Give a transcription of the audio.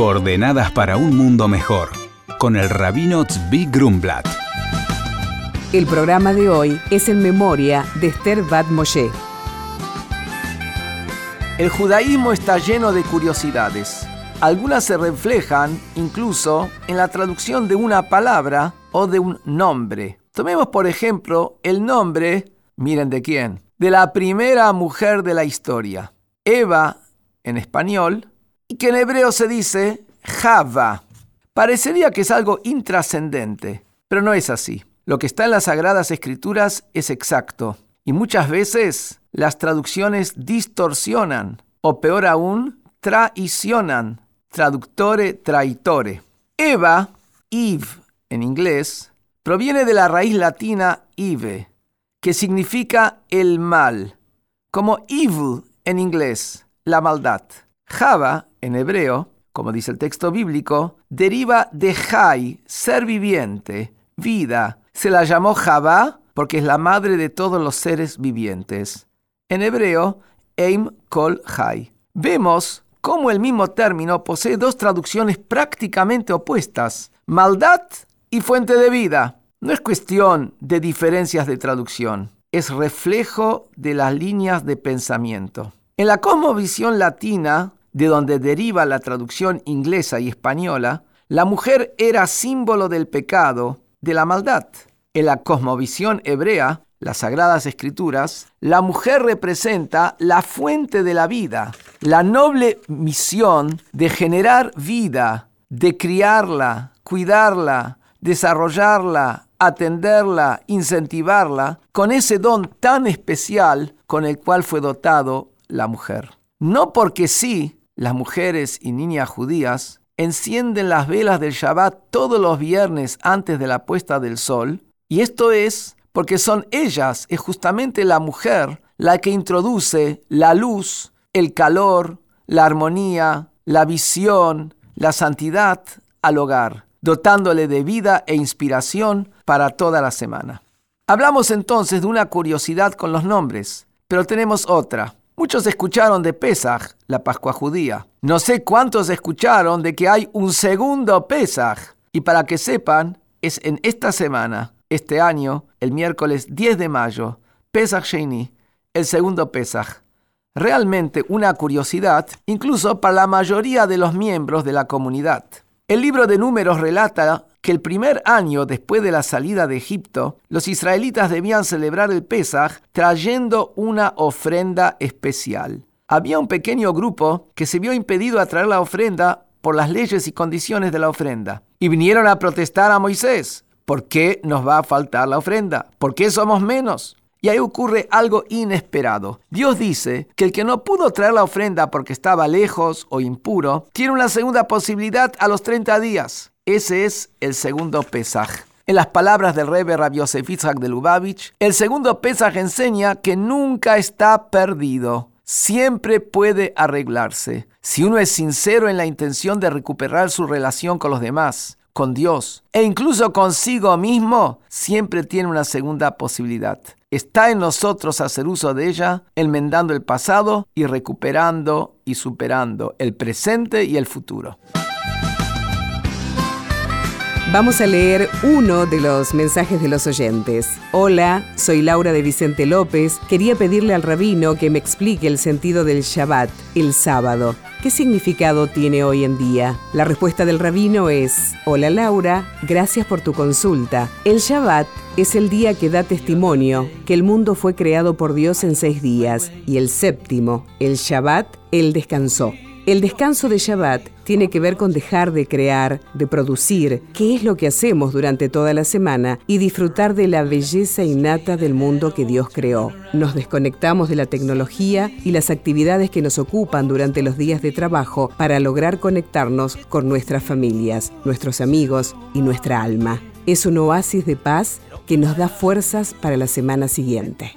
Coordenadas para un mundo mejor, con el rabino Tzvi Grumblat. El programa de hoy es en memoria de Esther Bat Moshe. El judaísmo está lleno de curiosidades. Algunas se reflejan incluso en la traducción de una palabra o de un nombre. Tomemos por ejemplo el nombre, miren de quién, de la primera mujer de la historia, Eva en español, y que en hebreo se dice Java. Parecería que es algo intrascendente, pero no es así. Lo que está en las Sagradas Escrituras es exacto, y muchas veces las traducciones distorsionan, o peor aún, traicionan, traductore traitore. Eva, Eve en inglés, proviene de la raíz latina ive, que significa el mal, como evil en inglés, la maldad. Java, en hebreo, como dice el texto bíblico, deriva de Jai, ser viviente, vida. Se la llamó Java porque es la madre de todos los seres vivientes. En hebreo, Eim Kol Jai. Vemos cómo el mismo término posee dos traducciones prácticamente opuestas, maldad y fuente de vida. No es cuestión de diferencias de traducción, es reflejo de las líneas de pensamiento. En la cosmovisión latina, de donde deriva la traducción inglesa y española, la mujer era símbolo del pecado, de la maldad. En la cosmovisión hebrea, las Sagradas Escrituras, la mujer representa la fuente de la vida, la noble misión de generar vida, de criarla, cuidarla, desarrollarla, atenderla, incentivarla, con ese don tan especial con el cual fue dotado la mujer. No porque sí, las mujeres y niñas judías encienden las velas del Shabbat todos los viernes antes de la puesta del sol, y esto es porque son ellas, es justamente la mujer, la que introduce la luz, el calor, la armonía, la visión, la santidad al hogar, dotándole de vida e inspiración para toda la semana. Hablamos entonces de una curiosidad con los nombres, pero tenemos otra. Muchos escucharon de Pesach, la Pascua judía. No sé cuántos escucharon de que hay un segundo Pesach. Y para que sepan, es en esta semana, este año, el miércoles 10 de mayo, Pesach Sheni, el segundo Pesach. Realmente una curiosidad, incluso para la mayoría de los miembros de la comunidad. El libro de números relata que el primer año después de la salida de Egipto, los israelitas debían celebrar el Pesaj trayendo una ofrenda especial. Había un pequeño grupo que se vio impedido a traer la ofrenda por las leyes y condiciones de la ofrenda. Y vinieron a protestar a Moisés. ¿Por qué nos va a faltar la ofrenda? ¿Por qué somos menos? Y ahí ocurre algo inesperado. Dios dice que el que no pudo traer la ofrenda porque estaba lejos o impuro, tiene una segunda posibilidad a los 30 días. Ese es el segundo Pesaj. En las palabras del Rebbe Rabbi Yosef de Lubavitch, el segundo Pesaj enseña que nunca está perdido. Siempre puede arreglarse. Si uno es sincero en la intención de recuperar su relación con los demás, con Dios e incluso consigo mismo, siempre tiene una segunda posibilidad. Está en nosotros hacer uso de ella, enmendando el pasado y recuperando y superando el presente y el futuro. Vamos a leer uno de los mensajes de los oyentes. Hola, soy Laura de Vicente López. Quería pedirle al rabino que me explique el sentido del Shabbat, el sábado. ¿Qué significado tiene hoy en día? La respuesta del rabino es, Hola Laura, gracias por tu consulta. El Shabbat es el día que da testimonio que el mundo fue creado por Dios en seis días y el séptimo, el Shabbat, él descansó. El descanso de Shabbat tiene que ver con dejar de crear, de producir, qué es lo que hacemos durante toda la semana y disfrutar de la belleza innata del mundo que Dios creó. Nos desconectamos de la tecnología y las actividades que nos ocupan durante los días de trabajo para lograr conectarnos con nuestras familias, nuestros amigos y nuestra alma. Es un oasis de paz que nos da fuerzas para la semana siguiente.